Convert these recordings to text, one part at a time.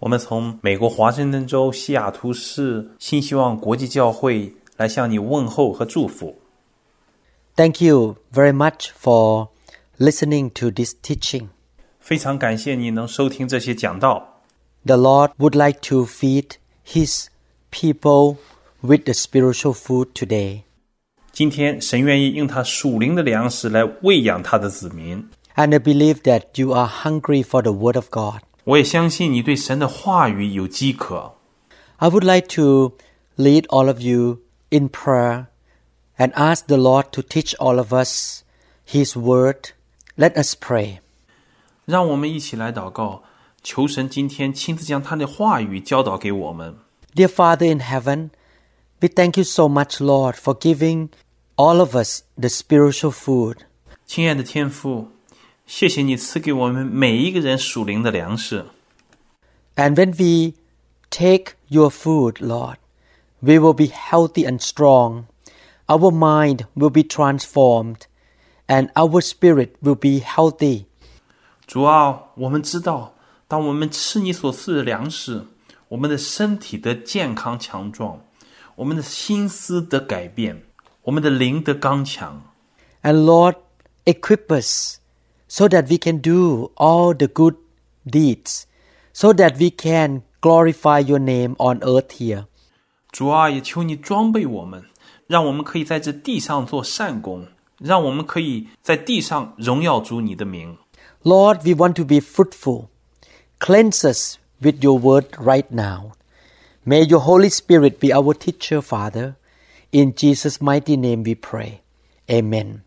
我们从美国华盛顿州西雅图市新希望国际教会来向你问候和祝福。 Thank you very much for listening to this teaching. 非常感谢你能收听这些讲道。 The Lord would like to feed His people with the spiritual food today. 今天神愿意用他属灵的粮食来喂养他的子民。 And I believe that you are hungry for the Word of God. 我也相信你对神的话语有饥渴。 I would like to lead all of you in prayer and ask the Lord to teach all of us His Word. Let us pray. 让我们一起来祷告，求神今天亲自将他的话语教导给我们。 Dear Father in heaven, we thank you so much, Lord, for giving all of us the spiritual food. 亲爱的天父， 谢谢你赐给我们每一个人属灵的粮食。 And when we take your food, Lord, we will be healthy and strong. Our mind will be transformed, and our spirit will be healthy. 主啊，我们知道，当我们吃你所赐的粮食，我们的身体得健康强壮，我们的心思得改变，我们的灵得刚强。 And Lord, equip us so that we can do all the good deeds, so that we can glorify your name on earth here. 主啊，也求你装备我们，让我们可以在这地上做善功，让我们可以在地上荣耀主你的名。 Lord, we want to be fruitful. Cleanse us with your word right now. May your Holy Spirit be our teacher, Father. In Jesus' mighty name we pray. Amen.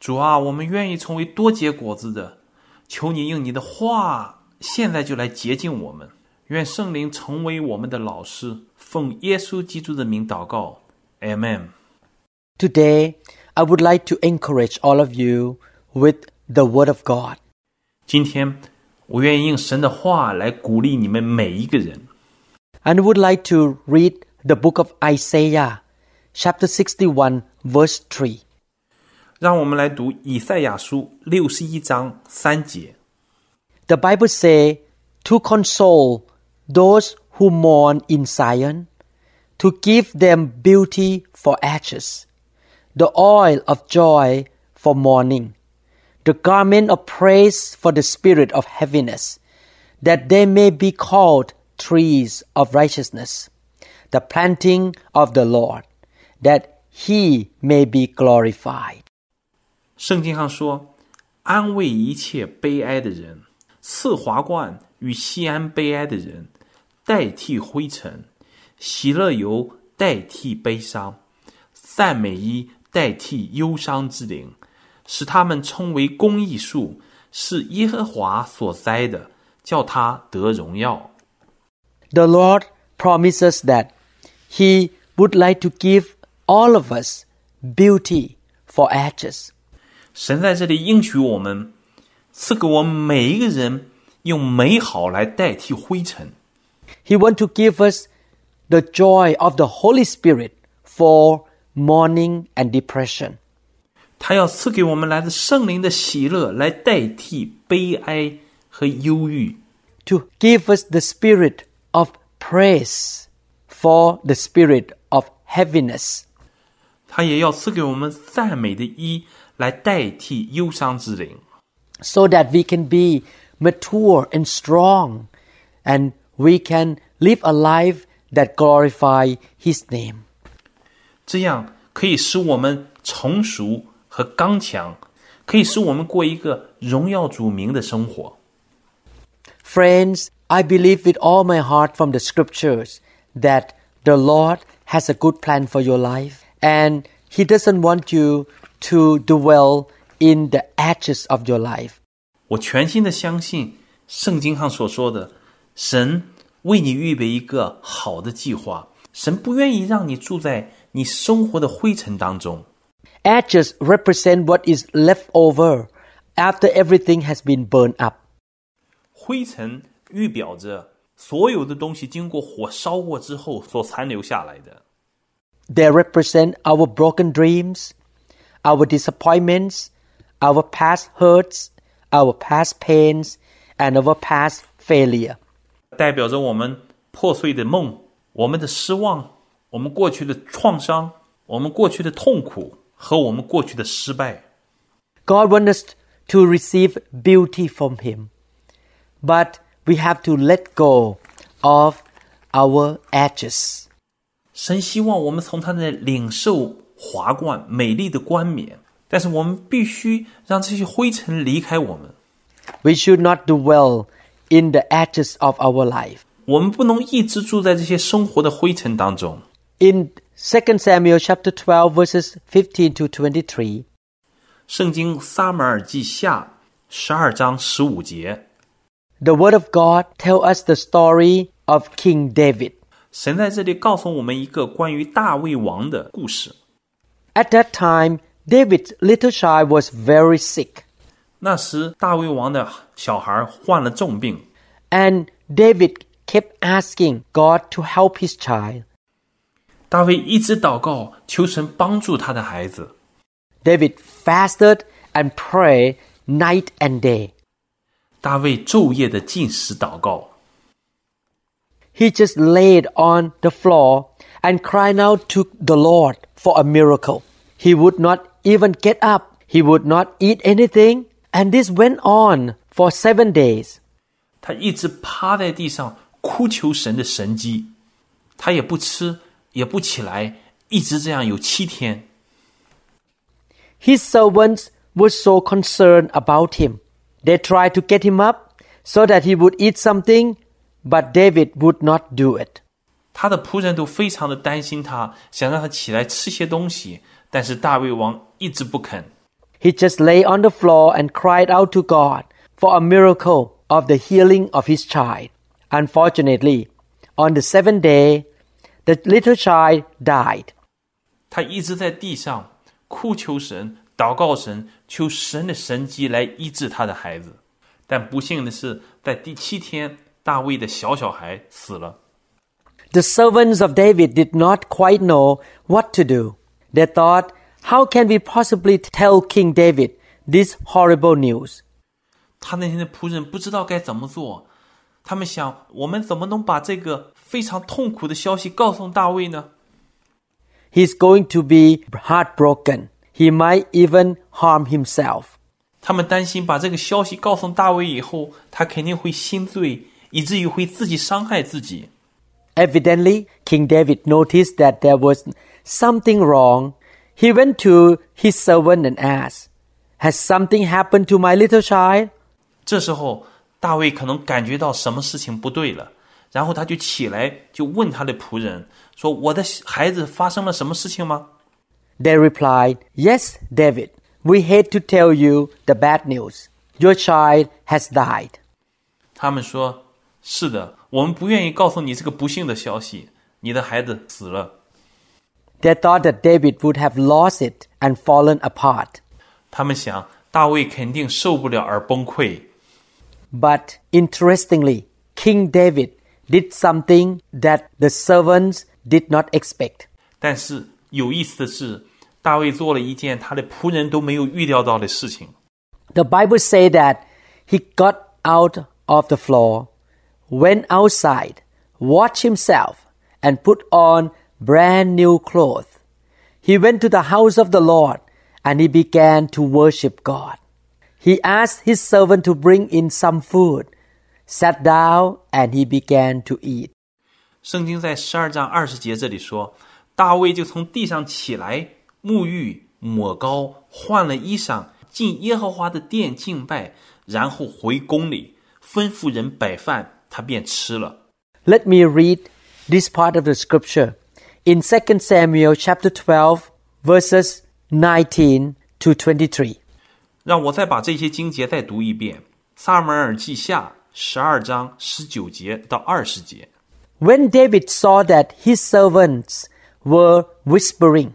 主啊，我们愿意成为多结果子的，求你用你的话现在就来洁净我们。愿圣灵成为我们的老师，奉耶稣基督的名祷告，Amen。 Today, I would like to encourage all of you with the word of God. 今天我愿意用神的话来鼓励你们每一个人。 And I would like to read the book of Isaiah, chapter 61, verse 3. 让我们来读以赛亚书六十一章三节。 The Bible say to console those who mourn in Zion, to give them beauty for ashes, the oil of joy for mourning, the garment of praise for the spirit of heaviness, that they may be called trees of righteousness, the planting of the Lord, that he may be glorified. 圣经上说：“安慰一切悲哀的人，赐华冠与西安悲哀的人，代替灰尘；喜乐油代替悲伤，赞美衣代替忧伤之灵，使他们称为公义树，是耶和华所栽的，叫他得荣耀。The Lord promises that He would like to give all of us beauty for ashes. 神在这里应许我们，赐给我们每一个人用美好来代替灰尘。 He wants to give us the joy of the Holy Spirit for mourning and depression. 他要赐给我们来自圣灵的喜乐，来代替悲哀和忧郁， To give us the spirit of praise for the spirit of heaviness. 他也要赐给我们赞美的衣， 来代替忧伤之灵， so that we can be mature and strong and we can live a life that glorify his name 这样可以使我们成熟和刚强，可以使我们过一个荣耀主名的生活。 friends i believe with all my heart from the scriptures that the lord has a good plan for your life and he doesn't want you to dwell in the ashes of your life 我全心的相信圣经上所说的，神 为你预备一个好的计划。神不愿意让你住在你生活的灰尘当中。 Ashes represent what is left over after everything has been burned up. 灰尘预表着所有的东西经过火烧过之后所残留下来的。 They represent our broken dreams, our disappointments, our past hurts, our past pains, and our past failure. 代表着我们破碎的梦、我们的失望、我们过去的创伤、我们过去的痛苦和我们过去的失败。 God wants us to receive beauty from Him, but we have to let go of our ashes. 神希望我们从他那领受 华冠、美丽的冠冕。但是我们必须让这些灰尘离开我们。We should not dwell in the ashes of our life. 我们不能一直住在这些生活的灰尘当中。In Second Samuel chapter 12 verses 15 to 23. 圣经撒母耳记下十二章十五节。The word of God tell us the story of King David. 神在这里告诉我们一个关于大卫王的故事。At that time, David's little child was very sick, 那时，大卫王的小孩患了重病， and David kept asking God to help his child. 大卫一直祷告，求神帮助他的孩子。 David fasted and prayed night and day. 大卫昼夜的进食祷告， He just laid on the floor and cried out to the Lord for a miracle. He would not even get up. He would not eat anything. And this went on for seven days. 他一直趴在地上哭求神的神迹，他也不吃，也不起来，一直这样有七天。 His servants were so concerned about him. They tried to get him up so that he would eat something, but David would not do it. 他的仆人都非常的担心他，想让他起来吃些东西， 但是大卫王一直不肯。 He just lay on the floor and cried out to God for a miracle of the healing of his child. Unfortunately, on the seventh day, the little child died. 他一直在地上哭求神，祷告神，求神的神迹来医治他的孩子。但不幸的是，在第七天，大卫的小小孩死了。 The servants of David did not quite know what to do. They thought, how can we possibly tell King David this horrible news? 他那天的仆人不知道该怎么做，他们想，我们怎么能把这个非常痛苦的消息告诉大卫呢？ He's going to be heartbroken. He might even harm himself. 他们担心把这个消息告诉大卫以后，他肯定会心醉，以至于会自己伤害自己。 Evidently, King David noticed that there was something wrong. He went to his servant and asked, Has something happened to my little child? 这时候，大卫可能感觉到什么事情不对了，然后他就起来，就问他的仆人说：“我的孩子发生了什么事情吗 They replied, Yes, David. We hate to tell you the bad news. Your child has died.？” 他们说：“是的，我们不愿意告诉你这个不幸的消息，你的孩子死了。 ” They thought that David would have lost it and fallen apart. ”他们想，大卫肯定受不了而崩溃。 But interestingly, King David did something that the servants did not expect. 但是有意思的是，大卫做了一件他的仆人都没有预料到的事情。 The Bible says that he got out of the floor, went outside, washed himself, and put on brand new clothes. He went to the house of the Lord and he began to worship God. He asked his servant to bring in some food, sat down, and he began to eat. 圣经在十二章二十节这里说，大卫就从地上起来，沐浴、抹膏，换了衣裳，进耶和华的殿敬拜，然后回宫里，吩咐人摆饭，他便吃了。 Let me read this part of the scripture in 2 Samuel chapter 12 verses 19 to 23. 让我再把这些经节再读一遍，《撒母耳记下》 十二章十九节到二十节。 When David saw that his servants were whispering,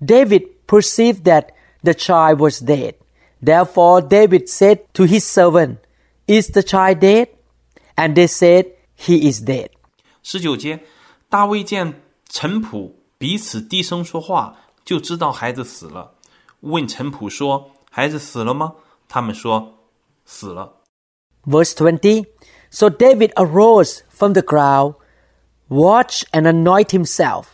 David perceived that the child was dead. Therefore David said to his servant, Is the child dead? And they said, He is dead. 十九节，大卫见 臣仆彼此低声说话，就知道孩子死了。问臣仆说：“孩子死了吗？”他们说：“死了。” Verse twenty. So David arose from the crowd, washed and anointed himself,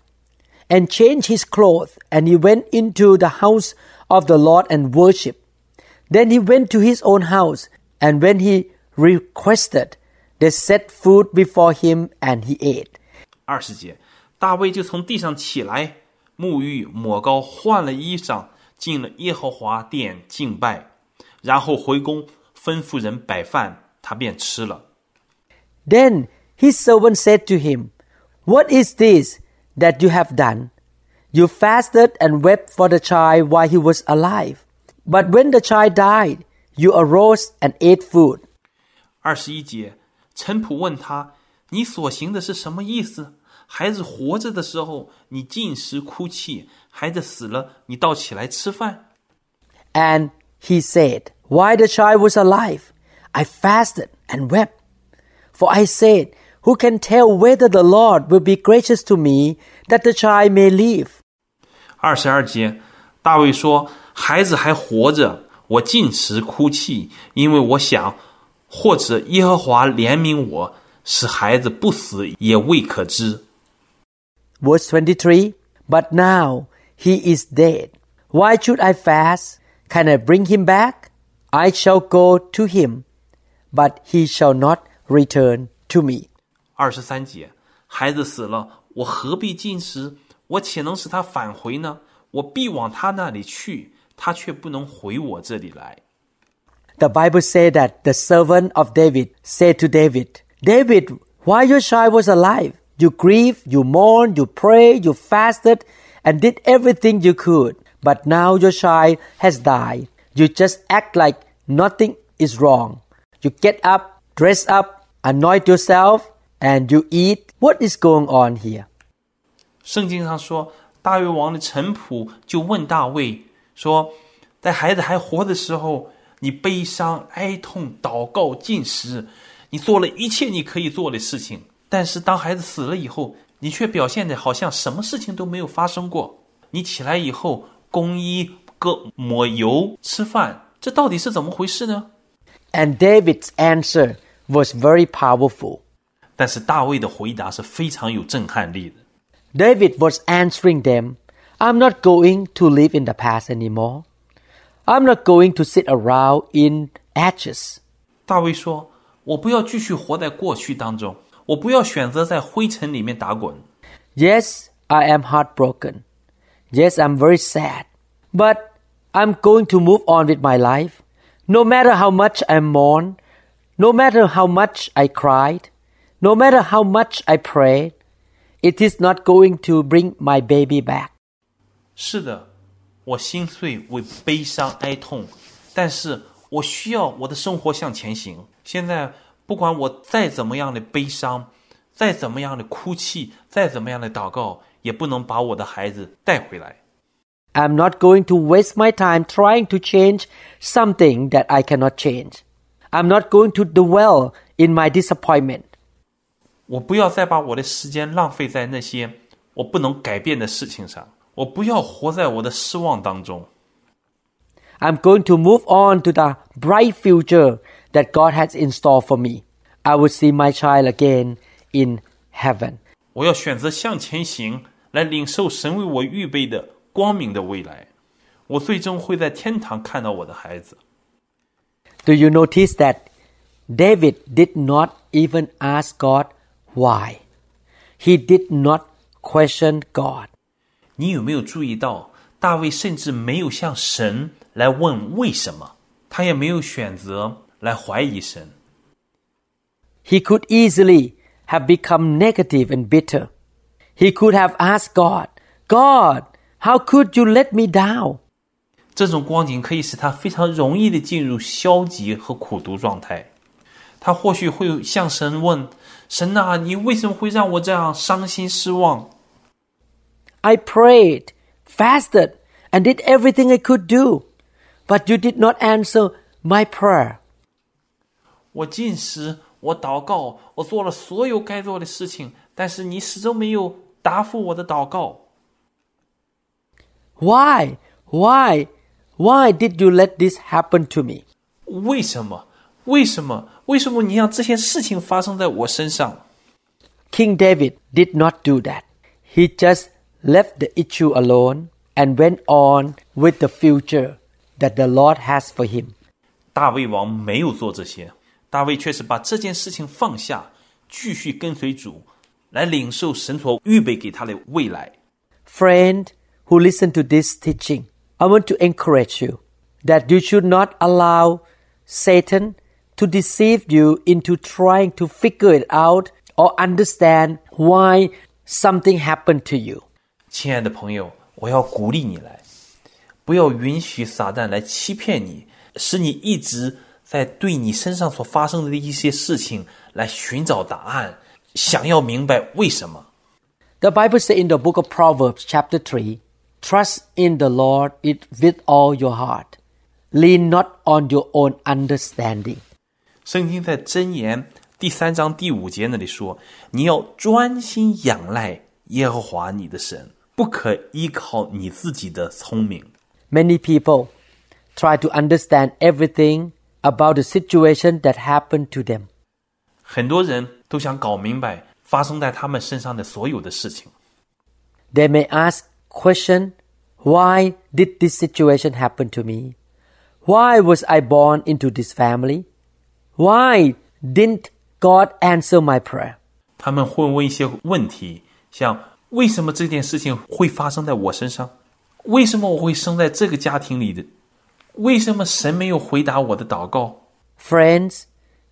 and changed his clothes, and he went into the house of the Lord and worshipped. Then he went to his own house, and when he requested, they set food before him and he ate. 二十节，大卫就从地上起来，沐浴、抹膏，换了衣裳，进了耶和华殿敬拜，然后回宫，吩咐人摆饭，他便吃了。Then his servant said to him, What is this that you have done? You fasted and wept for the child while he was alive, but when the child died, you arose and ate food. 二十一节，臣仆问他：“你所行的是什么意思？”孩子活着的时候，你进食哭泣；孩子死了，你倒起来吃饭。 And he said, While the child was alive, I fasted and wept. For I said, Who can tell whether the Lord will be gracious to me that the child may live? ”二十二节，大卫说：“孩子还活着，我进食哭泣，因为我想，或者耶和华怜悯我，使孩子不死，也未可知。 ” Verse 23 But now he is dead. Why should I fast? Can I bring him back? I shall go to him, but he shall not return to me. ”二十三节，孩子死了，我何必进食？我岂能使他返回呢？我必往他那里去，他却不能回我这里来。 The Bible says that the servant of David said to David, David, while your child was alive, you grieved, you mourned, you prayed, you fasted, and did everything you could. But now your child has died. You just act like nothing is wrong. You get up, dress up, anoint yourself, and you eat. What is going on here? 圣经上说，大卫王的臣仆就问大卫说：“在孩子还活的时候，你悲伤、哀痛、祷告、进食，你做了一切你可以做的事情。 但是当孩子死了以后，你却表现的好像什么事情都没有发生过。你起来以后，更衣、割抹油、吃饭，这到底是怎么回事呢？” And David's answer was very powerful. 但是大卫的回答是非常有震撼力的。 David was answering them, I'm not going to live in the past anymore. I'm not going to sit around in ashes. 大卫说：“我不要继续活在过去当中， 我不要选择在灰尘里面打滚。 Yes, I am heartbroken. Yes, I'm very sad. But I'm going to move on with my life. No matter how much I mourn, no matter how much I cried, no matter how much I prayed, it is not going to bring my baby back. 是的，我心碎，我悲伤哀痛，但是我需要我的生活向前行。现在 不管我再怎么样的悲伤，再怎么样的哭泣，再怎么样的祷告，也不能把我的孩子带回来。 I'm not going to waste my time trying to change something that I cannot change. I'm not going to dwell in my disappointment. 我不要再把我的时间浪费在那些我不能改变的事情上。我不要活在我的失望当中。 I'm going to move on to the bright future that God has in store for me. I will see my child again in heaven. 我要选择向前行，来领受神为我预备的光明的未来。我最终会在天堂看到我的孩子。 Do you notice that David did not even ask God why? He did not question God. 你有没有注意到，大卫甚至没有向神来问为什么，他也没有选择 来怀疑神。 He could easily have become negative and bitter. He could have asked God, God, how could you let me down? 这种光景可以使他非常容易的进入消极和苦读状态。 他或许会向神问：“神啊，你为什么会让我这样伤心失望？ I prayed, fasted, and did everything I could do, but you did not answer my prayer. 我进食，我祷告，我做了所有该做的事情，但是你始终没有答复我的祷告。 Why? Why? Why did you let this happen to me? 为什么？为什么？为什么你让这些事情发生在我身上？” King David did not do that. He just left the issue alone and went on with the future that the Lord has for him. 大卫王没有做这些， 大卫却是把这件事情放下，继续跟随主，来领受神所预备给他的未来。 Friend who listen to this teaching, I want to encourage you that you should not allow Satan to deceive you into trying to figure it out or understand why something happened to you. 亲爱的朋友，我要鼓励你来，不要允许撒旦来欺骗你，使你一直 在对你身上所发生的一些事情来寻找答案，想要明白为什么。 The Bible says in the book of Proverbs, chapter 3, trust in the Lord it with all your heart. Lean not on your own understanding. 圣经在箴言第三章第五节那里说：“你要专心仰赖耶和华你的神，不可依靠你自己的聪明。 Many people try to understand everything about the situation that happened to them. ”很多人都想搞明白发生在他们身上的所有的事情。 They may ask question, why did this situation happen to me? Why was I born into this family? Why didn't God answer my prayer? 他们会问一些问题，像为什么这件事情会发生在我身上？为什么我会生在这个家庭里的？ 为什么神没有回答我的祷告？ Friends,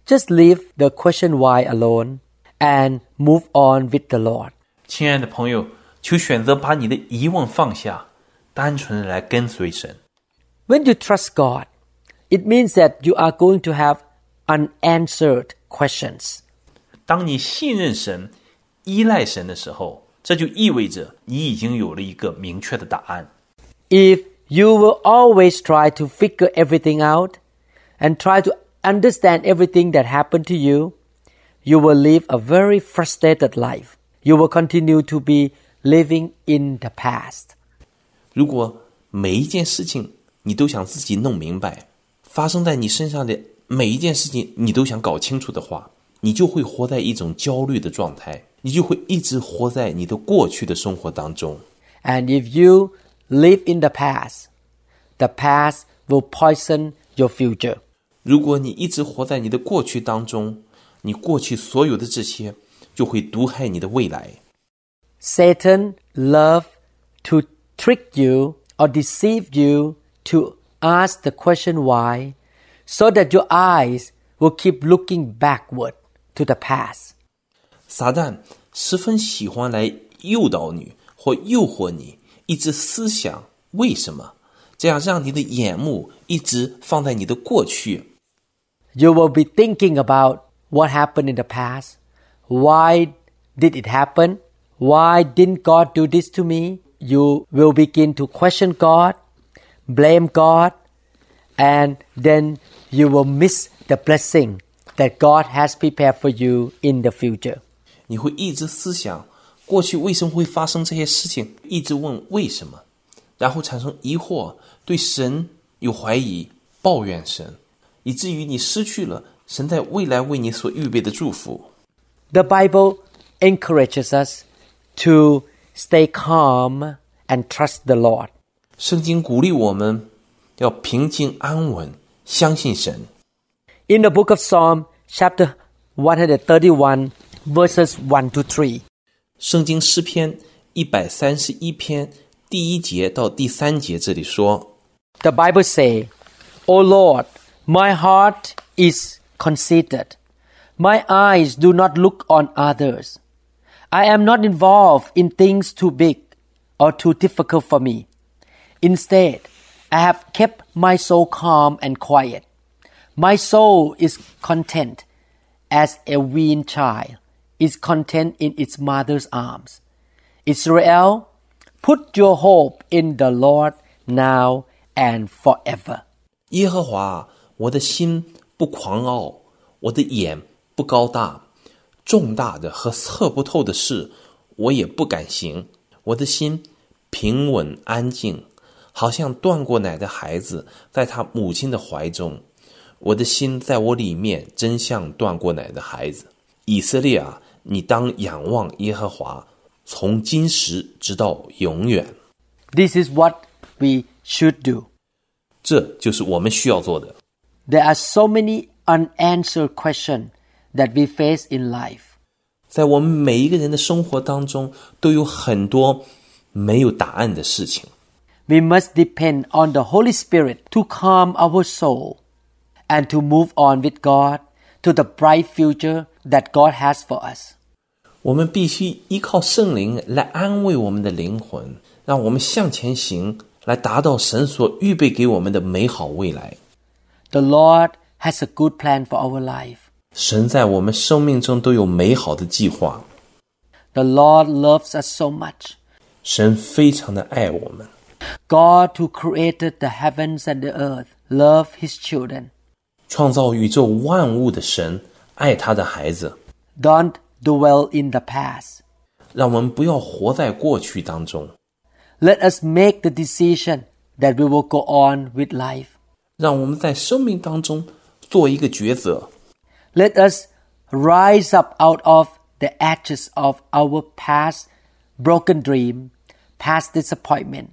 just leave the question why alone and move on with the Lord. 亲爱的朋友，求选择把你的疑问放下，单纯的来跟随神。 When you trust God, it means that you are going to have unanswered questions. 当你信任神、依赖神的时候，这就意味着你已经有了一个明确的答案。 If you will always try to figure everything out and try to understand everything that happened to you, you will live a very frustrated life. You will continue to be living in the past. 如果每一件事情你都想自己弄明白，发生在你身上的每一件事情你都想搞清楚的话，你就会活在一种焦虑的状态，你就会一直活在你的过去的生活当中。 And if you live in the past, the past will poison your future. 如果你一直活在你的过去当中，你过去所有的这些就会毒害你的未来。 Satan love to trick you or deceive you to ask the question why so that your eyes will keep looking backward to the past. 撒旦十分喜欢来诱导你或诱惑你， 一直思想为什么，这样让你的眼目一直放在你的过去。 You will be thinking about what happened in the past. Why did it happen? Why didn't God do this to me? You will begin to question God, blame God, and then you will miss the blessing that God has prepared for you in the future. 你会一直思想 过去为什么会发生这些事情，一直问为什么，然后产生疑惑，对神有怀疑，抱怨神，以至于你失去了神在未来为你所预备的祝福。 The Bible encourages us to stay calm and trust the Lord. 圣经鼓励我们要平静安稳，相信神。 In the book of Psalm, chapter 131, verses 1 to 3, 圣经诗篇一百三十一篇第一节到第三节这里说： the Bible say, O Lord, my heart is conceited. My eyes do not look on others. I am not involved in things too big or too difficult for me. Instead, I have kept my soul calm and quiet. My soul is content as a weaned child is content in its mother's arms. Israel, put your hope in the Lord now and forever. 耶和华，我的心不狂傲，我的眼不高大，重大的和测不透的事，我也不敢行。我的心平稳安静，好像断过奶的孩子在他母亲的怀中。我的心在我里面，真像断过奶的孩子。以色列啊， 你当仰望耶和华，从今时直到永远。 This is what we should do. 这就是我们需要做的。 There are so many unanswered questions that we face in life. 在我们每一个人的生活当中，都有很多没有答案的事情。 We must depend on the Holy Spirit to calm our soul and to move on with God to the bright future that God has for us. 我们必须依靠圣灵来安慰我们的灵魂，让我们向前行，来达到神所预备给我们的美好未来。 The Lord has a good plan for our life. 神在我们生命中都有美好的计划， The Lord loves us so much. 神非常的爱我们。 God who created the heavens and the earth love his children. 创造宇宙万物的神爱他的孩子， Don't dwell in the past. 让我们不要活在过去当中， Let us make the decision that we will go on with life. 让我们在生命当中做一个抉择， Let us rise up out of the ashes of our past broken dream, past disappointment,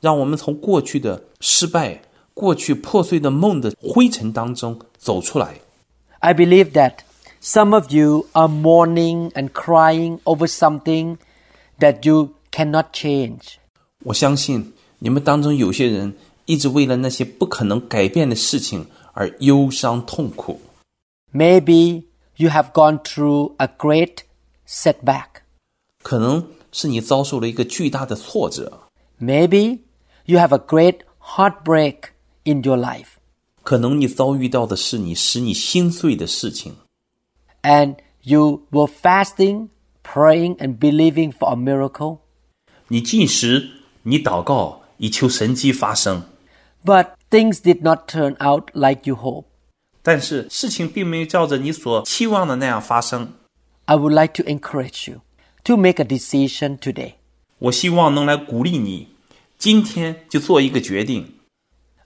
让我们从过去的失败、过去破碎的梦的灰尘当中走出来。 I believe that some of you are mourning and crying over something that you cannot change. 我相信你们当中有些人一直为了那些不可能改变的事情而忧伤痛苦。 Maybe you have gone through a great setback. 可能是你遭受了一个巨大的挫折， Maybe you have a great heartbreak in your life. 可能你遭遇到的是你使你心碎的事情， And you were fasting, praying, and believing for a miracle. 你进食，你祷告，以求神迹发生， But things did not turn out like you hoped. 但是事情并没有照着你所期望的那样发生。 I would like to encourage you to make a decision today. 我希望能来鼓励你，今天就做一个决定。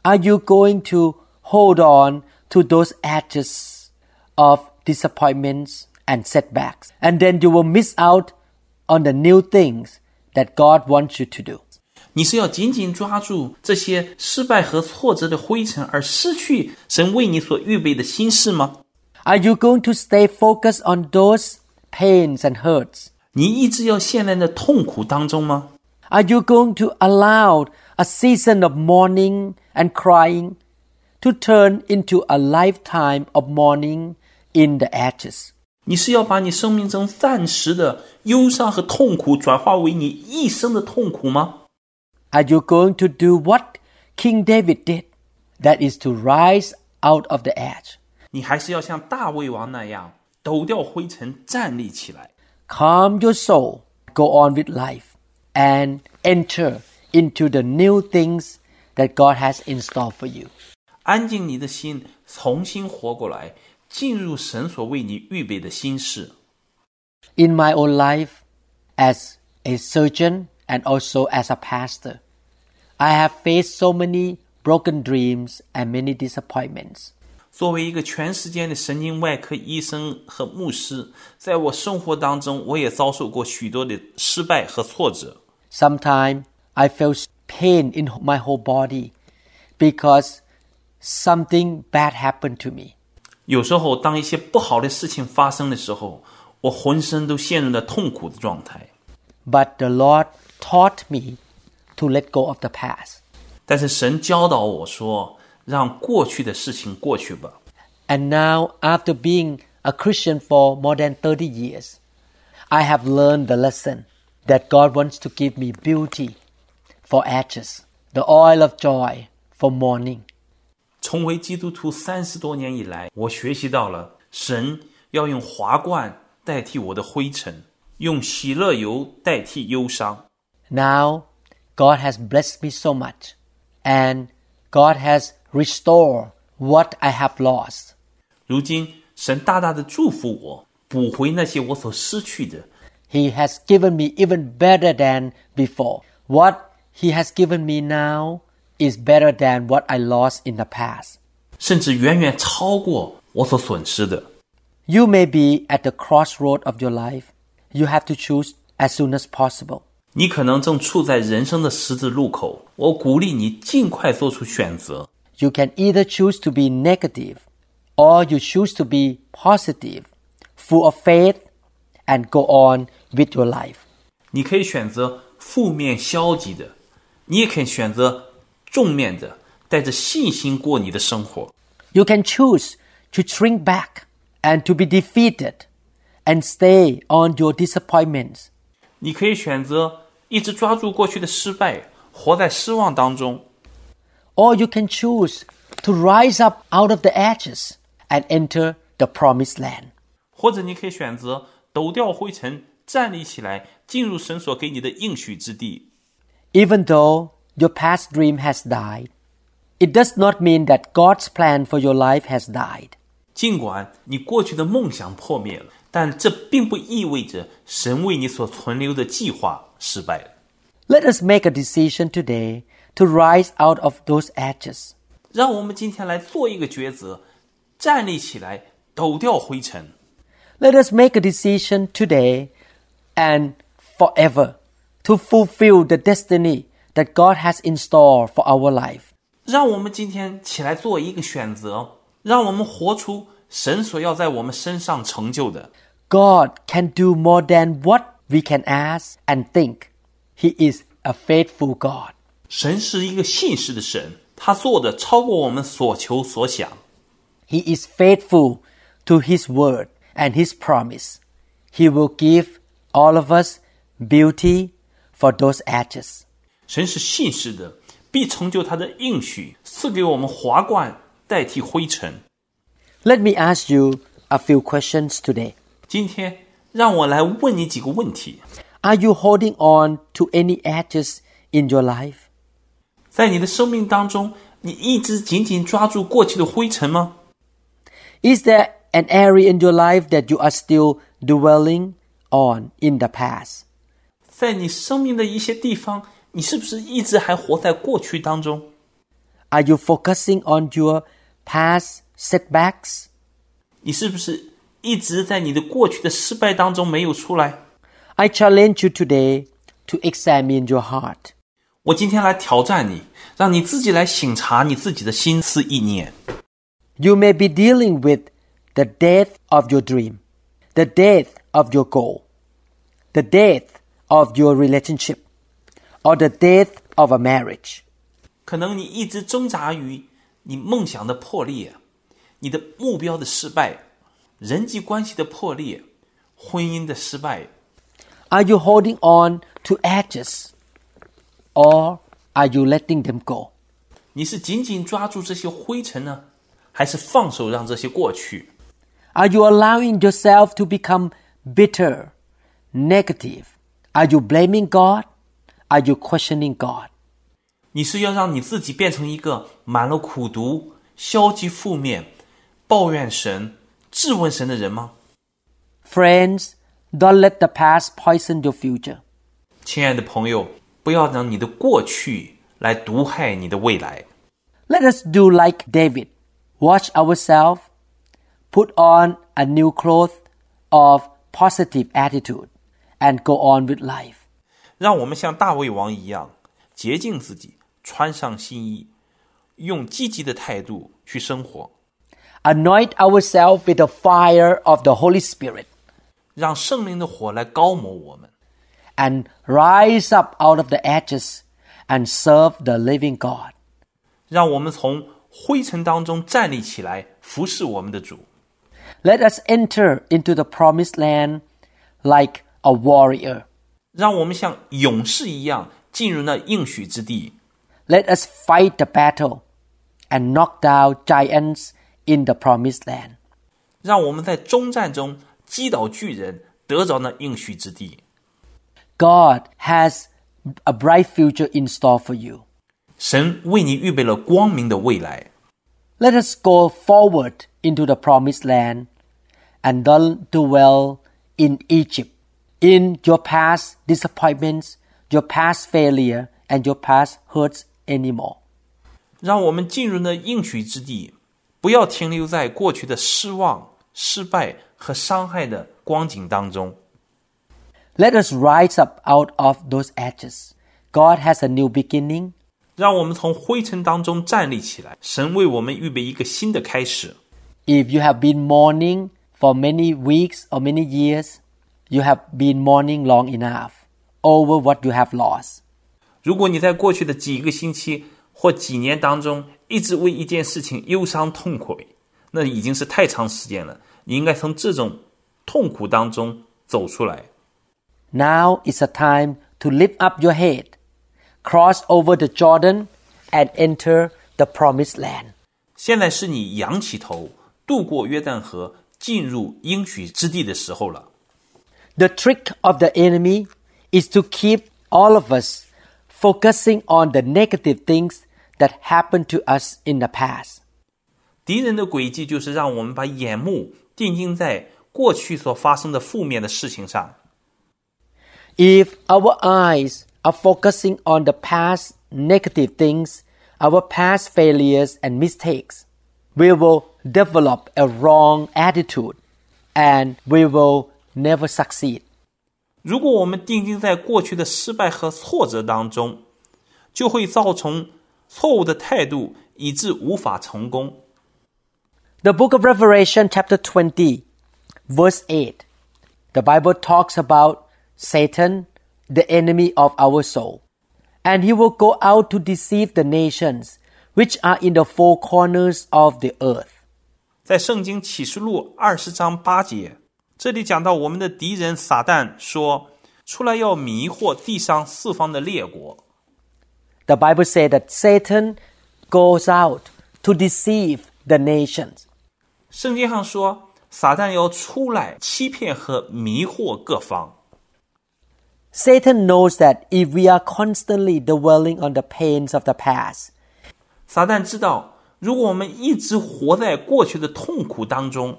Are you going to hold on to those edges of disappointments and setbacks? And then you will miss out on the new things that God wants you to do. 你是要紧紧抓住这些失败和挫折的灰尘，而失去神为你所预备的心事吗？ Are you going to stay focused on those pains and hurts? 你一直要陷在那痛苦当中吗？ Are you going to allow a season of mourning and crying to turn into a lifetime of mourning in the ashes? 你是要把你生命中暂时的忧伤和痛苦转化为你一生的痛苦吗？ Are you going to do what King David did? That is to rise out of the ash, 你还是要像大卫王那样抖掉灰尘，站立起来， calm your soul, go on with life, and enter into the new things that God has in store for you. 安静你的心，重新活过来， 进入神所为你预备的心事。 In my own life, as a surgeon and also as a pastor, I have faced so many broken dreams and many disappointments. 作为一个全时间的神经外科医生和牧师，在我生活当中，我也遭受过许多的失败和挫折。 Sometimes I felt pain in my whole body because something bad happened to me. 有时候，当一些不好的事情发生的时候，我浑身都陷入了痛苦的状态。 But the Lord taught me to let go of the past. 但是神教导我说，让过去的事情过去吧。 And now, after being a Christian for more than 30 years, I have learned the lesson that God wants to give me beauty for ashes, the oil of joy for mourning. 重回基督徒三十多年以来，我学习到了神 要用华冠代替我的灰尘，用喜乐油代替忧伤。 Now, God has blessed me so much, and God has restored what I have lost. 如今，神大大的祝福我，补回那些我所失去的。 He has given me even better than before. What He has given me now is better than what I lost in the past. 甚至远远超过我所损失的。 You may be at the crossroad of your life. You have to choose as soon as possible. 你可能正处在人生的十字路口，我鼓励你尽快做出选择。 You can either choose to be negative or you choose to be positive, full of faith, and go on with your life. 你可以选择负面消极的，你也可以选择 正面的，带着信心过你的生活。 You can choose to shrink back and to be defeated and stay on your disappointments. 你可以选择一直抓住过去的失败，活在失望当中， Or you can choose to rise up out of the ashes and enter the promised land. 或者你可以选择抖掉灰尘，站立起来，进入神所给你的应许之地。 Even though your past dream has died, it does not mean that God's plan for your life has died. 尽管你过去的梦想破灭了，但这并不意味着神为你所存留的计划失败了。 Let us make a decision today to rise out of those ashes. 让我们今天来做一个抉择，站立起来，抖掉灰尘。 Let us make a decision today and forever to fulfill the destiny that God has in store for our life. 让我们今天起来做一个选择，让我们活出神所要在我们身上成就的。 God can do more than what we can ask and think. He is a faithful God. 神是一个信实的神，他做的超过我们所求所想。 He is faithful to His word and His promise. He will give all of us beauty for those ashes. 神是信实的，必成就他的应许，赐给我们华冠代替灰尘。 Let me ask you a few questions today. 今天让我来问你几个问题： Are you holding on to any ashes in your life? 在你的生命当中，你一直紧紧抓住过去的灰尘吗？ Is there an area in your life that you are still dwelling on in the past? 在你生命的一些地方， 你是不是一直还活在过去当中？ Are you focusing on your past setbacks? 你是不是一直在你的过去的失败当中没有出来？ I challenge you today to examine your heart. 我今天来挑战你，让你自己来省察你自己的心思意念。 You may be dealing with the death of your dream, the death of your goal, the death of your relationship, or the death of a marriage. 可能你一直挣扎于你梦想的破裂、你的目标的失败、人际关系的破裂、婚姻的失败。 Are you holding on to edges, or are you letting them go? 你是紧紧抓住这些灰尘呢，还是放手让这些过去？ Are you allowing yourself to become bitter, negative? Are you blaming God? Are you questioning God? 你是要让你自己变成一个满了苦毒、消极负面、抱怨神、质问神的人吗？ Friends, don't let the past poison your future. 亲爱的朋友，不要让你的过去来毒害你的未来。 Let us do like David. Wash ourselves, put on a new cloth of positive attitude, and go on with life. 让我们像大卫王一样洁净自己，穿上新衣，用积极的态度去生活， Anoint ourselves with the fire of the Holy Spirit 让圣灵的火来高抹我们， and rise up out of the ashes and serve the living God. 让我们从灰尘当中站立起来，服侍我们的主。 Let us enter into the promised land like a warrior. 让我们像勇士一样进入那应许之地， Let us fight the battle and knock down giants in the promised land. 让我们在终战中击倒巨人，得着那应许之地。 God has a bright future in store for you. 神为你预备了光明的未来。 Let us go forward into the promised land and don't dwell in Egypt, in your past disappointments, your past failure, and your past hurts anymore. 让我们进入那应许之地，不要停留在过去的失望、失败和伤害的光景当中。 Let us rise up out of those ashes. God has a new beginning. 让我们从灰尘当中站立起来，神为我们预备一个新的开始。 If you have been mourning for many weeks or many years, you have been mourning long enough over what you have lost. 如果你在过去的几个星期或几年当中一直为一件事情忧伤痛悔，那已经是太长时间了。你应该从这种痛苦当中走出来。 Now is the time to lift up your head, cross over the Jordan, and enter the promised land. 现在是你仰起头，渡过约旦河，进入应许之地的时候了。 The trick of the enemy is to keep all of us focusing on the negative things that happened to us in the past. 敌人的诡计就是让我们把眼目定睛在过去所发生的负面的事情上。 If our eyes are focusing on the past negative things, our past failures and mistakes, we will develop a wrong attitude and we will never succeed. 如果我们定睛在过去的失败和挫折当中，就会造成错误的态度，以致无法成功。 The book of Revelation, chapter 20, verse 8, the Bible talks about Satan, the enemy of our soul. And he will go out to deceive the nations which are in the four corners of the earth. 在圣经启示录二十章八节， 这里讲到我们的敌人撒旦说：“出来要迷惑地上四方的列国。 The Bible says that Satan goes out to deceive the nations. ”圣经上说，撒旦要出来欺骗和迷惑各方。 Satan knows that if we are constantly dwelling on the pains of the past, 撒旦知道，如果我们一直活在过去的痛苦当中，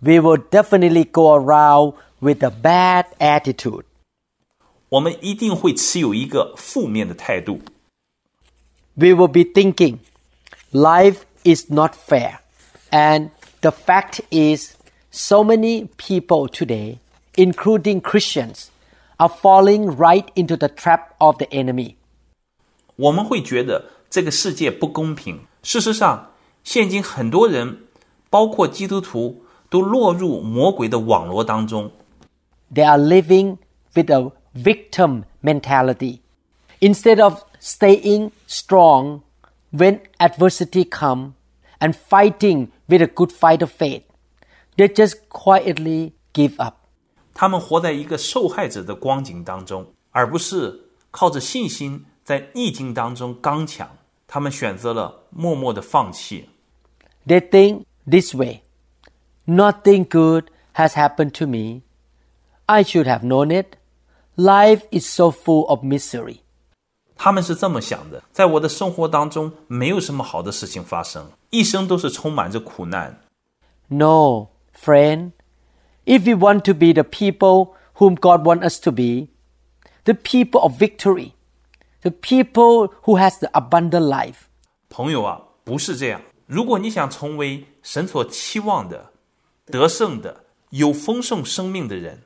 we will definitely go around with a bad attitude. 我们一定会持有一个负面的态度。 We will be thinking, life is not fair. And the fact is, so many people today, including Christians, are falling right into the trap of the enemy. 我们会觉得这个世界不公平。事实上，现今很多人，包括基督徒， 都落入魔鬼的网络当中。 They are living with a victim mentality. Instead of staying strong when adversity come and fighting with a good fight of faith, they just quietly give up. 他们活在一个受害者的光景当中，而不是靠着信心在逆境当中刚强。他们选择了默默的放弃。 They think this way Nothing good has happened to me. I should have known it. Life is so full of misery. 他们是这么想的：在我的生活当中，没有什么好的事情发生，一生都是充满着苦难。 No, friend. If we want to be the people whom God wants us to be, the people of victory, the people who has the abundant life, 朋友啊，不是这样。如果你想成为神所期望的、 得胜的、有丰盛生命的人，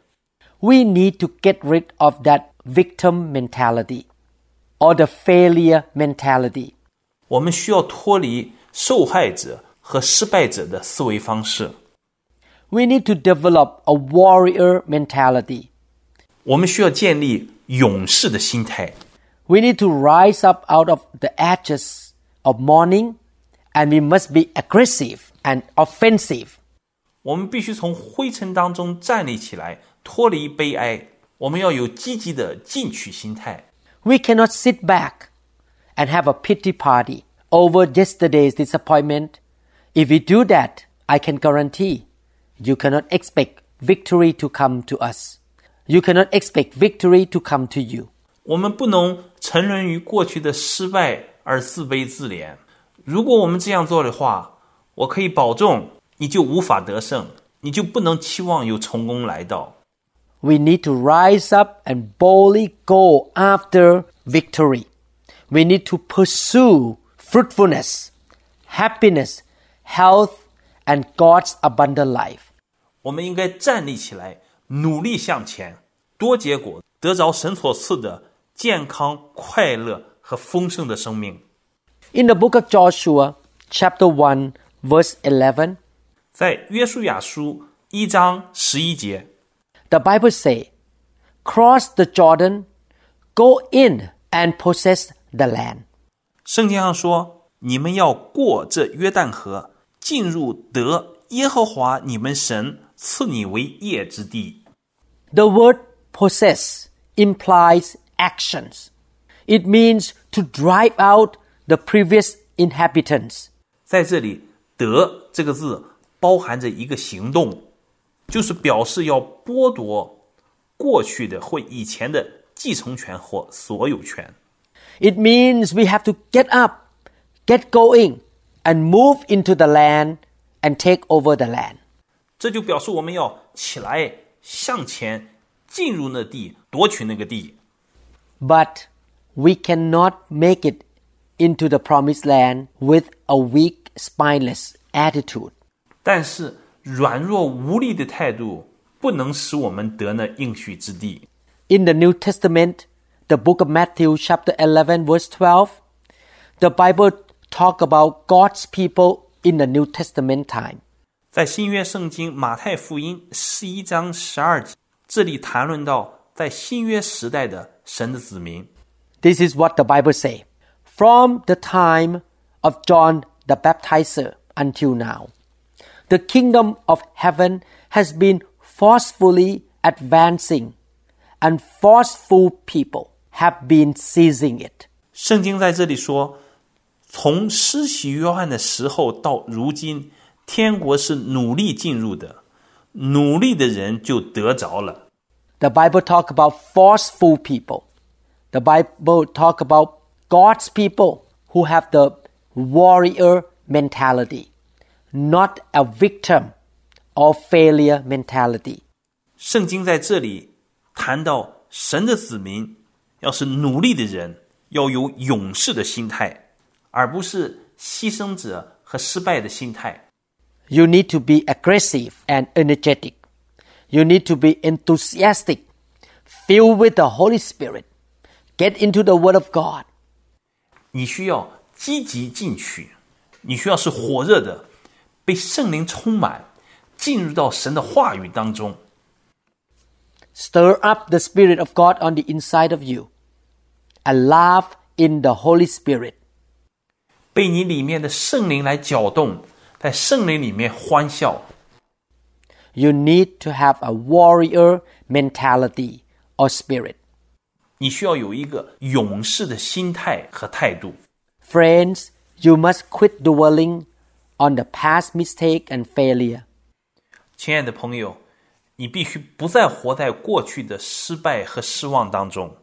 we need to get rid of that victim mentality or the failure mentality. 我们需要脱离受害者和失败者的思维方式。 We need to develop a warrior mentality. 我们需要建立勇士的心态。 We need to rise up out of the ashes of mourning and we must be aggressive and offensive. 我们必须从灰尘当中站立起来，脱离悲哀。我们要有积极的进取心态。 We cannot sit back and have a pity party over yesterday's disappointment. If we do that, I can guarantee you cannot expect victory to come to us. You cannot expect victory to come to you. 我们不能沉沦于过去的失败而自卑自怜。如果我们这样做的话，我可以保证 你就无法得胜，你就不能期望有成功来到。 We need to rise up and boldly go after victory. We need to pursue fruitfulness, happiness, health, and God's abundant life. 我们应该站立起来，努力向前，多结果，得着神所赐的健康、快乐和丰盛的生命。 In the book of Joshua, chapter 1, verse 11, 在约书亚书一章十一节， the Bible say, cross the Jordan, go in and possess the land. 圣经上说：“你们要过这约旦河，进入得耶和华你们神赐你为业之地。 The word possess implies actions. It means to drive out the previous inhabitants. ”在这里，“得”这个字 包含着一个行动，就是表示要剥夺过去的或以前的继承权或所有权。 It means we have to get up, get going, and move into the land and take over the land. 这就表示我们要起来向前，进入那地，夺取那个地。 But we cannot make it into the promised land with a weak, spineless attitude. 但是软弱无力的态度不能使我们得那应许之地。 In the New Testament, the book of Matthew, chapter 11, verse 12, the Bible talk about God's people in the New Testament time. 在新约圣经马太福音十一章十二节，这里谈论到在新约时代的神的子民。 This is what the Bible say. From the time of John the Baptizer until now, the kingdom of heaven has been forcefully advancing, and forceful people have been seizing it. 圣经在这里说，从施洗约翰的时候到如今，天国是努力进入的，努力的人就得着了。 The Bible talk about forceful people. The Bible talk about God's people who have the warrior mentality, not a victim or failure mentality. 圣经在这里谈到神的子民，要是努力的人，要有勇士的心态，而不是牺牲者和失败的心态。 You need to be aggressive and energetic. You need to be enthusiastic, filled with the Holy Spirit. Get into the Word of God. 你需要积极进取，你需要是火热的， 被圣灵充满，进入到神的话语当中。 Stir up the Spirit of God on the inside of you and laugh in the Holy Spirit. 被你里面的圣灵来搅动，在圣灵里面欢笑。 You need to have a warrior mentality or spirit. 你需要有一个勇士的心态和态度。 Friends, you must quit dwelling on the past mistake and failure. 亲爱的朋友，你必须不再活在过去的失败和失望当中。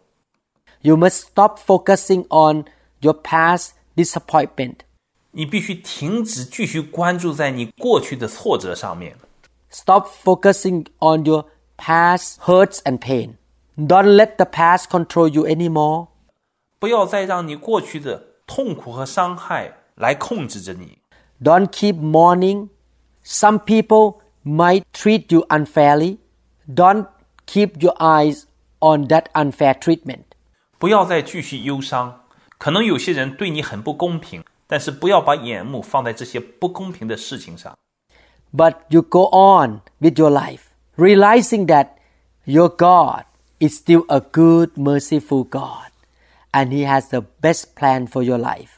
You must stop focusing on your past disappointment. 你必须停止继续关注在你过去的挫折上面， Stop focusing on your past hurts and pain. Don't let the past control you anymore. 不要再让你过去的痛苦和伤害来控制着你。 Don't keep mourning. Some people might treat you unfairly. Don't keep your eyes on that unfair treatment. 不要再继续忧伤，可能有些人对你很不公平，但是不要把眼目放在这些不公平的事情上。 But you go on with your life, realizing that your God is still a good, merciful God, and He has the best plan for your life.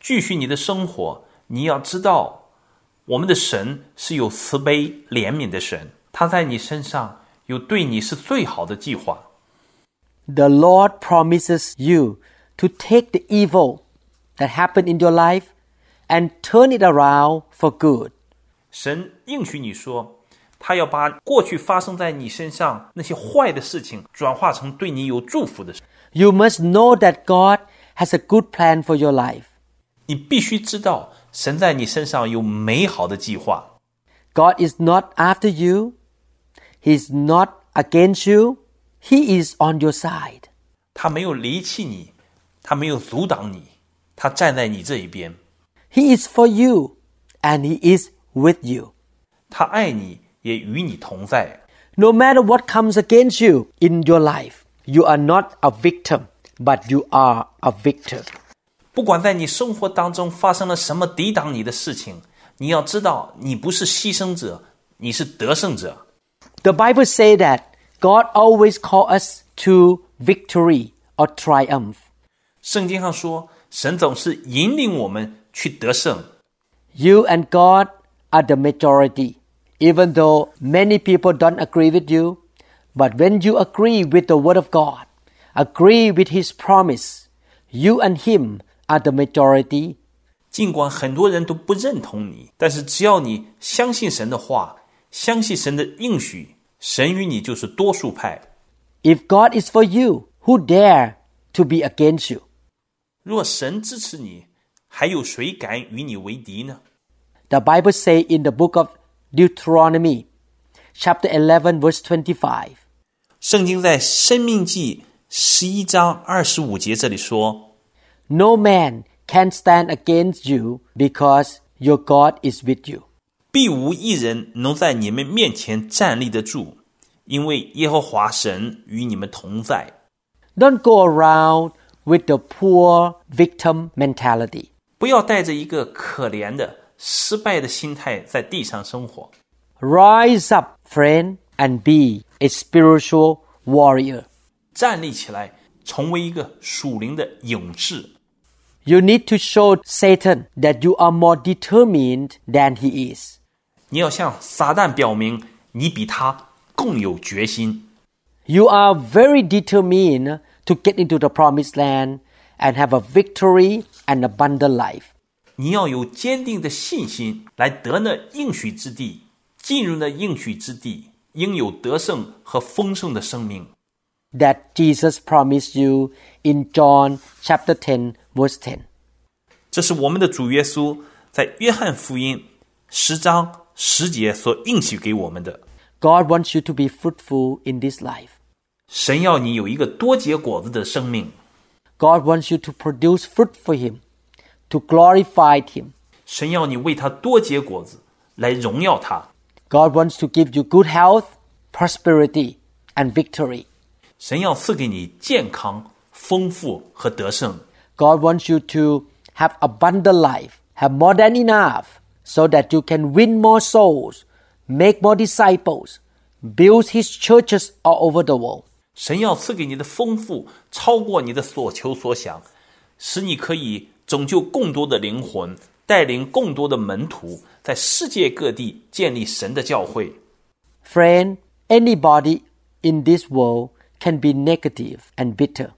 继续你的生活， 你要知道，我们的神是有慈悲怜悯的神，他在你身上有对你是最好的计划。 The Lord promises you to take the evil that happened in your life and turn it around for good. 神应许你说，他要把过去发生在你身上那些坏的事情，转化成对你有祝福的事。 You must know that God has a good plan for your life. 你必须知道， 神在你身上有美好的计划。 God is not after you. He's not against you. He is on your side. 他没有离弃你，他没有阻挡你，他站在你这一边。 He is for you and He is with you. 他爱你，也与你同在。 No matter what comes against you in your life, you are not a victim, but you are a victor. 不管在你生活当中发生了什么抵挡你的事情，你要知道，你不是牺牲者，你是得胜者。 The Bible says that God always calls us to victory or triumph. 圣经上说，神总是引领我们去得胜。 You and God are the majority, even though many people don't agree with you. But when you agree with the Word of God, agree with His promise, you and Him are the majority。尽管很多人都不认同你，但是只要你相信神的话，相信神的应许，神与你就是多数派。If God is for you, who dare to be against you？若神支持你，还有谁敢与你为敌呢？The Bible say in the book of Deuteronomy, chapter eleven, verse twenty-five。圣经在《申命记》十一章二十五节这里说。No man can stand against you because your God is with you.：“ 必无一人能在你们面前站立得住，因为耶和华神与你们同在。 Don't go around with the poor victim mentality. 不要带着一个可怜的、失败的心态在地上生活。 Rise up, friend, and be a spiritual warrior. 站立起来，成为一个属灵的勇士。 You need to show Satan that you are more determined than he is. 你要向撒旦表明，你比他更有决心。 You are very determined to get into the promised land and have a victory and abundant life. 你要有坚定的信心，来得那应许之地，进入那应许之地，应有得胜和丰盛的生命。 that Jesus promised you in John chapter 10 verse 10. 这是我们的主耶稣在约翰福音十章十节所应许给我们的。 God wants you to be fruitful in this life. 神要你有一个多结果子的生命， God wants you to produce fruit for him, to glorify him. 神要你为他多结果子，来荣耀他。 God wants to give you good health, prosperity, and victory. 神要赐给你健康、丰富和得胜。 God wants you to have abundant life, have more than enough, so that you can win more souls, make more disciples, build his churches all over the world. 神要赐给你的丰富超过你的所求所想，使你可以拯救更多的灵魂，带领更多的门徒，在世界各地建立神的教会。 Friend, anybody in this world can be negative and bitter.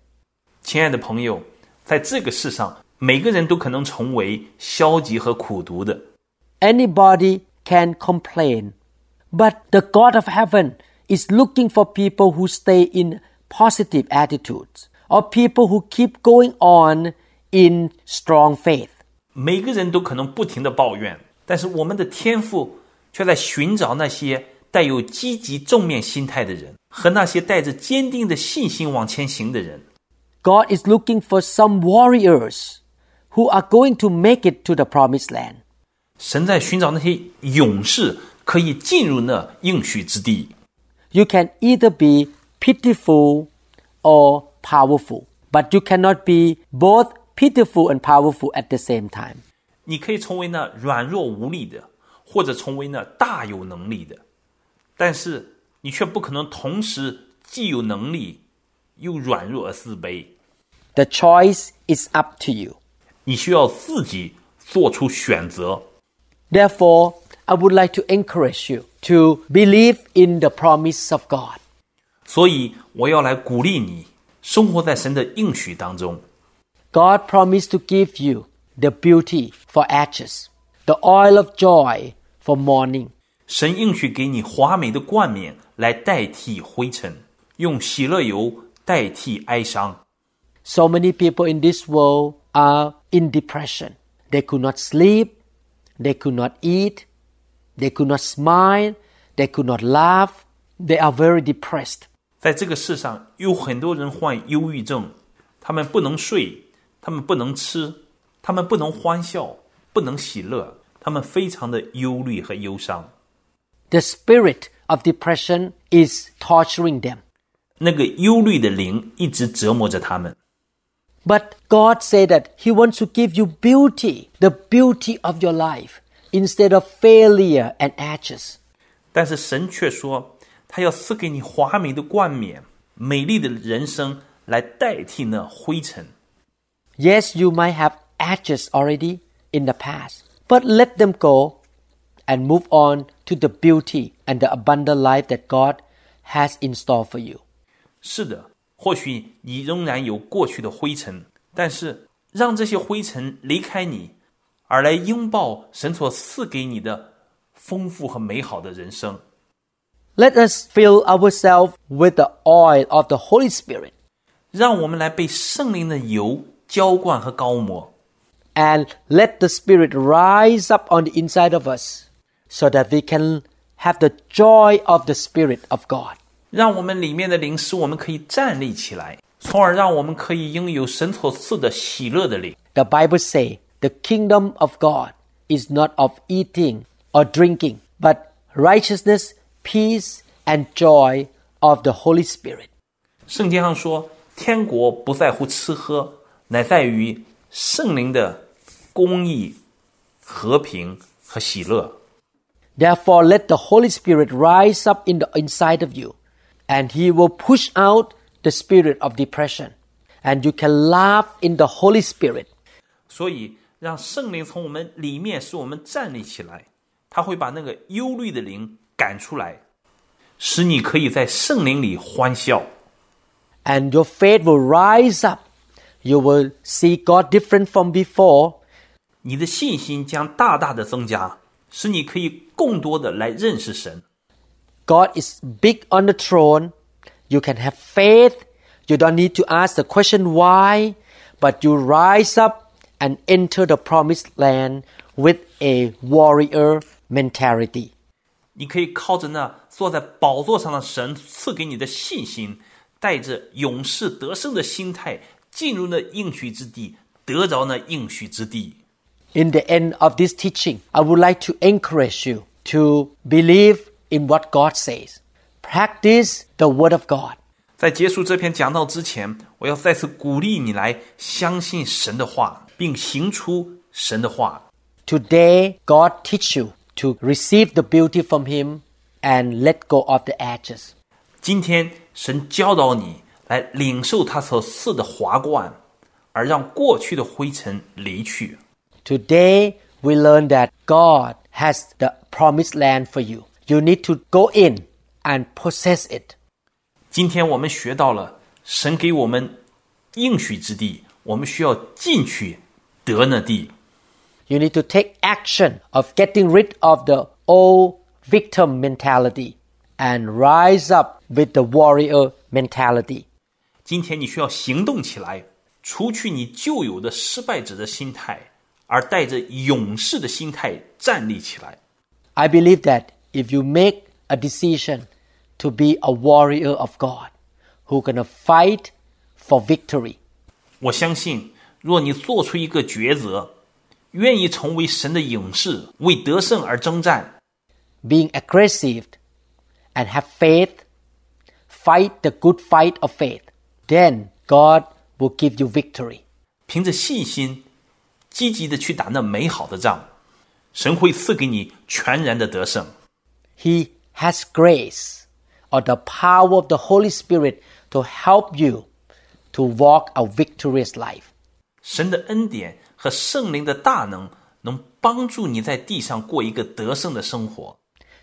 亲爱的朋友， 在这个世上，每个人都可能成为消极和苦毒的。Anybody can complain, but the God of heaven is looking for people who stay in positive attitudes or people who keep going on in strong faith. 每个人都可能不停的抱怨，但是我们的天父却在寻找那些带有积极正面心态的人和那些带着坚定的信心往前行的人。God is looking for some warriors who are going to make it to the promised land. 神在寻找那些勇士，可以进入那应许之地。 You can either be pitiful or powerful, but you cannot be both pitiful and powerful at the same time. 你可以成为那软弱无力的，或者成为那大有能力的，但是你却不可能同时既有能力 又软弱而自卑。 The choice is up to you. 你需要自己做出选择。 Therefore, I would like to encourage you to believe in the promise of God. 所以我要来鼓励你，生活在神的应许当中。 God promised to give you the beauty for ashes, the oil of joy for mourning. 神应许给你华美的冠冕来代替灰尘，用喜乐油 代替哀伤。 So many people in this world are in depression. They could not sleep, they could not eat, they could not smile, they could not laugh. They are very depressed. 在这个世上，有很多人患忧郁症，他们不能睡，他们不能吃，他们不能欢笑，不能喜乐，他们非常的忧虑和忧伤。 The spirit of depression is torturing them. 那个忧虑的灵一直折磨着他们。 But God said that He wants to give you beauty, the beauty of your life, instead of failure and ashes. 但是神却说，他要赐给你华美的冠冕，美丽的人生来代替那灰尘。 Yes, you might have ashes already in the past, but let them go and move on to the beauty and the abundant life that God has in store for you. 是的，或许你仍然有过去的灰尘，但是让这些灰尘离开你，而来拥抱神所赐给你的丰富和美好的人生。Let us fill ourselves with the oil of the Holy Spirit. 让我们来被圣灵的油浇灌和膏抹。And let the Spirit rise up on the inside of us, so that we can have the joy of the Spirit of God. 让我们里面的灵使我们可以站立起来，从而让我们可以拥有神所赐的喜乐的灵。 The Bible say the kingdom of God is not of eating or drinking, but righteousness, peace, and joy of the Holy Spirit. 圣经上说，天国不在乎吃喝，乃在于圣灵的公义、和平和喜乐。 Therefore, let the Holy Spirit rise up in the inside of you, and He will push out the spirit of depression, and you can laugh in the Holy Spirit. 所以，让圣灵从我们里面使我们站立起来，他会把那个忧虑的灵赶出来，使你可以在圣灵里欢笑。 and your faith will rise up. You will see God different from before, 你的信心将大大的增加，使你可以更多的来认识神。 God is big on the throne. You can have faith. You don't need to ask the question why, but you rise up and enter the promised land with a warrior mentality. 你可以靠着那坐在宝座上的神赐给你的信心，带着勇士得胜的心态，进入那应许之地，得着那应许之地。 In the end of this teaching, I would like to encourage you to believe in what God says. Practice the Word of God. 在结束这篇讲道之前，我要再次鼓励你来相信神的话，并行出神的话。 Today, God teach you to receive the beauty from Him and let go of the edges. 今天，神教导你来领受他所赐的华冠，而让过去的灰尘离去。 Today, we learn that God has the promised land for you. You need to go in and possess it. 今天我们学到了神给我们应许之地，我们需要进去得那地。 You need to take action of getting rid of the old victim mentality and rise up with the warrior mentality. 今天你需要行动起来，除去你旧有的失败者的心态，而带着勇士的心态站立起来。 I believe that if you make a decision to be a warrior of God who gonna fight for victory, 我相信，若你做出一个抉择，愿意成为神的勇士，为得胜而征战， being aggressive and have faith, fight the good fight of faith, then God will give you victory. 凭着信心，积极的去打那美好的仗，神会赐给你全然的得胜。 He has grace or the power of the Holy Spirit to help you to walk a victorious life. 神的恩典和圣灵的大能，能帮助你在地上过一个得胜的生活。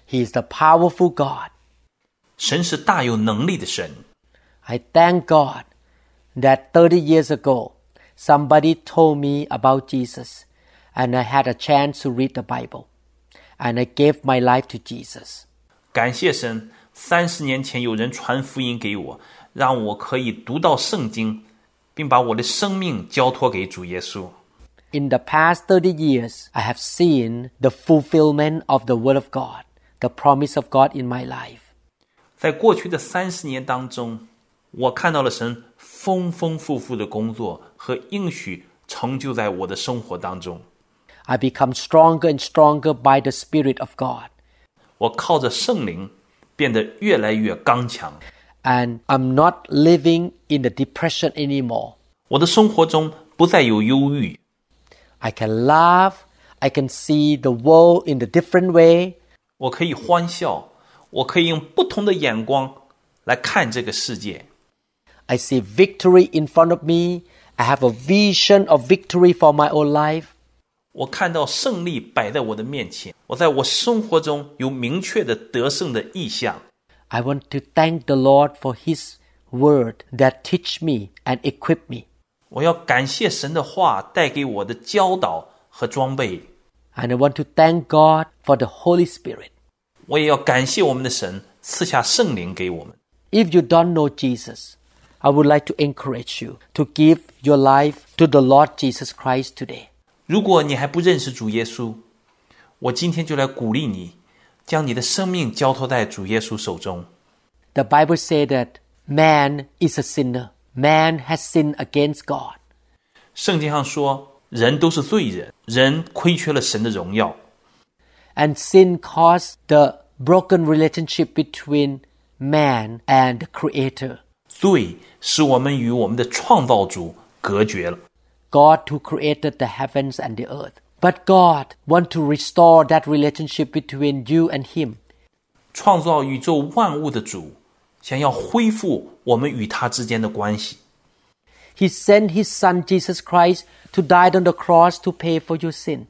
He is the powerful God. 神是大有能力的神。 I thank God that 30 years ago, somebody told me about Jesus and I had a chance to read the Bible. and I gave my life to Jesus. 感谢神，三十年前有人传福音给我，让我可以读到圣经，并把我的生命交托给主耶稣。 In the past 30 years, I have seen the fulfillment of the Word of God, the promise of God in my life. 在过去的三十年当中，我看到了神丰丰富富的工作和应许成就在我的生活当中。 I become stronger and stronger by the Spirit of God. 我靠着圣灵变得越来越刚强。 And I'm not living in the depression anymore. 我的生活中不再有忧郁， I can laugh. I can see the world in a different way. 我可以欢笑，我可以用不同的眼光来看这个世界。 I see victory in front of me. I have a vision of victory for my own life. 我看到胜利摆在我的面前，我在我生活中有明确的得胜的异象。I want to thank the Lord for His word that teach me and equip me. I want to thank God for the Holy Spirit. 我也要感谢我们的神赐下圣灵给我们。If you don't know Jesus, I would like to encourage you to give your life to the Lord Jesus Christ today. 如果你还不认识主耶稣，我今天就来鼓励你，将你的生命交托在主耶稣手中。 The Bible says that man is a sinner. Man has sinned against God. 圣经上说，人都是罪人，人亏缺了神的荣耀， And sin caused the broken relationship between man and the Creator. 罪使我们与我们的创造主隔绝了。 God who created the heavens and the earth. But God want to restore that relationship between you and Him. 创造宇宙万物的主，想要恢复我们与他之间的关系。 He sent His Son Jesus Christ to die on the cross to pay for your sin.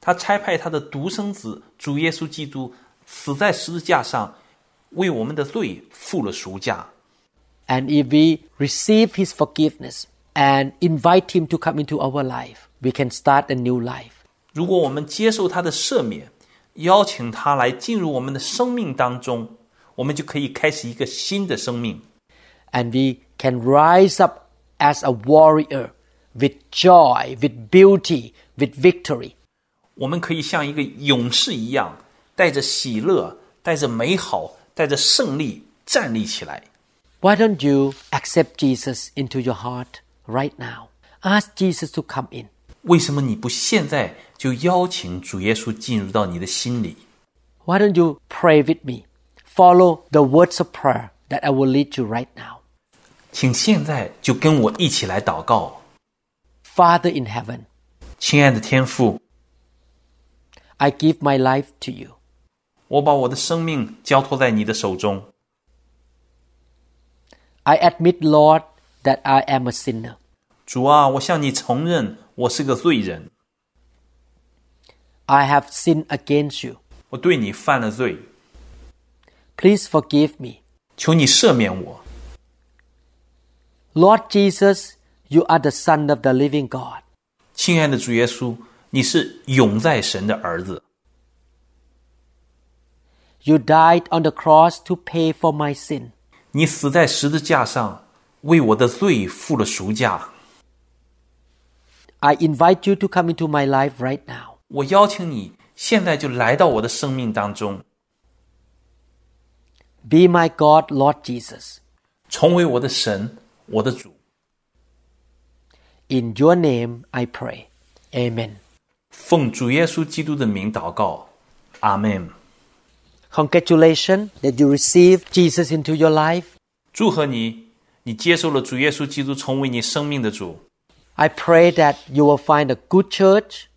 他差派他的独生子主耶稣基督死在十字架上，为我们的罪付了赎价。 And if we receive His forgiveness and invite Him to come into our life, we can start a new life. 如果我们接受他的赦免，邀请他来进入我们的生命当中，我们就可以开始一个新的生命。 And we can rise up as a warrior with joy, with beauty, with victory. 我们可以像一个勇士一样，带着喜乐、带着美好、带着胜利站立起来。 Why don't you accept Jesus into your heart right now? Ask Jesus to come in. 为什么你不现在就邀请主耶稣进入到你的心里？ Why don't you pray with me? Follow the words of prayer that I will lead you right now. 请现在就跟我一起来祷告， Father in heaven, 亲爱的天父， I give my life to you. 我把我的生命交托在你的手中。 I admit, Lord, that I am a sinner. 主啊，我向你承认我是个罪人， I have sinned against you. 我对你犯了罪， Please forgive me. 求你赦免我。 Lord Jesus, you are the Son of the living God. 亲爱的主耶稣，你是永在神的儿子， You died on the cross to pay for my sin. 你死在十字架上，为我的罪付了赎价。 I invite you to come into my life right now. 我邀请你现在就来到我的生命当中， Be my God, Lord Jesus. 成为我的神，我的主。 In your name I pray. Amen. 奉主耶稣基督的名祷告，阿门。 Congratulations that you received Jesus into your life. 祝贺你，你接受了主耶稣基督成为你生命的主。 I pray that you will find a good church,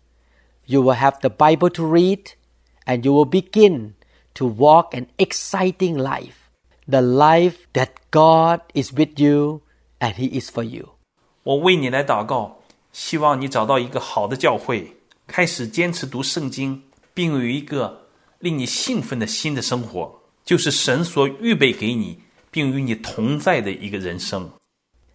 you will have the Bible to read, and you will begin to walk an exciting life. The life that God is with you and He is for you. 我为你来祷告，希望你找到一个好的教会，开始坚持读圣经，并有一个令你兴奋的新的生活，就是神所预备给你并与你同在的一个人生。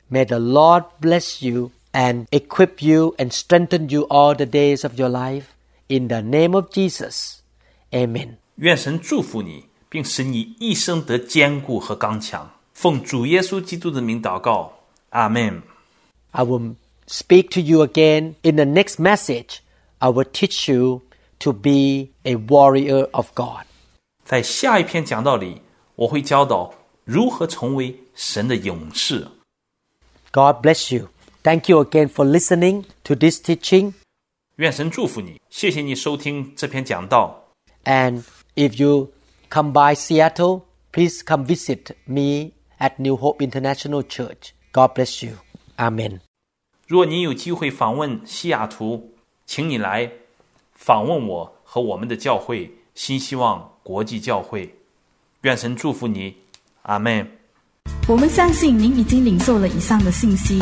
May the Lord bless you and equip you and strengthen you all the days of your life. In the name of Jesus. Amen. 愿神祝福你，并使你一生得坚固和刚强。奉主耶稣基督的名祷告，阿门。 I will speak to you again in the next message. I will teach you to be a warrior of God. 在下一篇讲道里，我会教导如何成为神的勇士。 God bless you. Thank you again for listening to this teaching. 愿神祝福你，谢谢你收听这篇讲道。 And if you come by Seattle, please come visit me at New Hope International Church. God bless you. Amen. 若你有机会访问西雅图，请你来访问我和我们的教会新希望国际教会。愿神祝福你，阿门。我们相信您已经领受了以上的信息。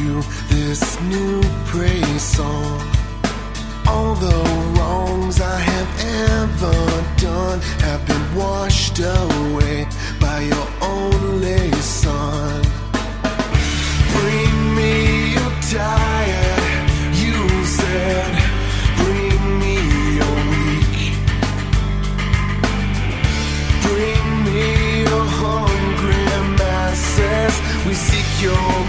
this new praise song. All the wrongs I have ever done have been washed away by your only Son. Bring me your tired, you said. Bring me your weak. Bring me your hungry masses. We seek your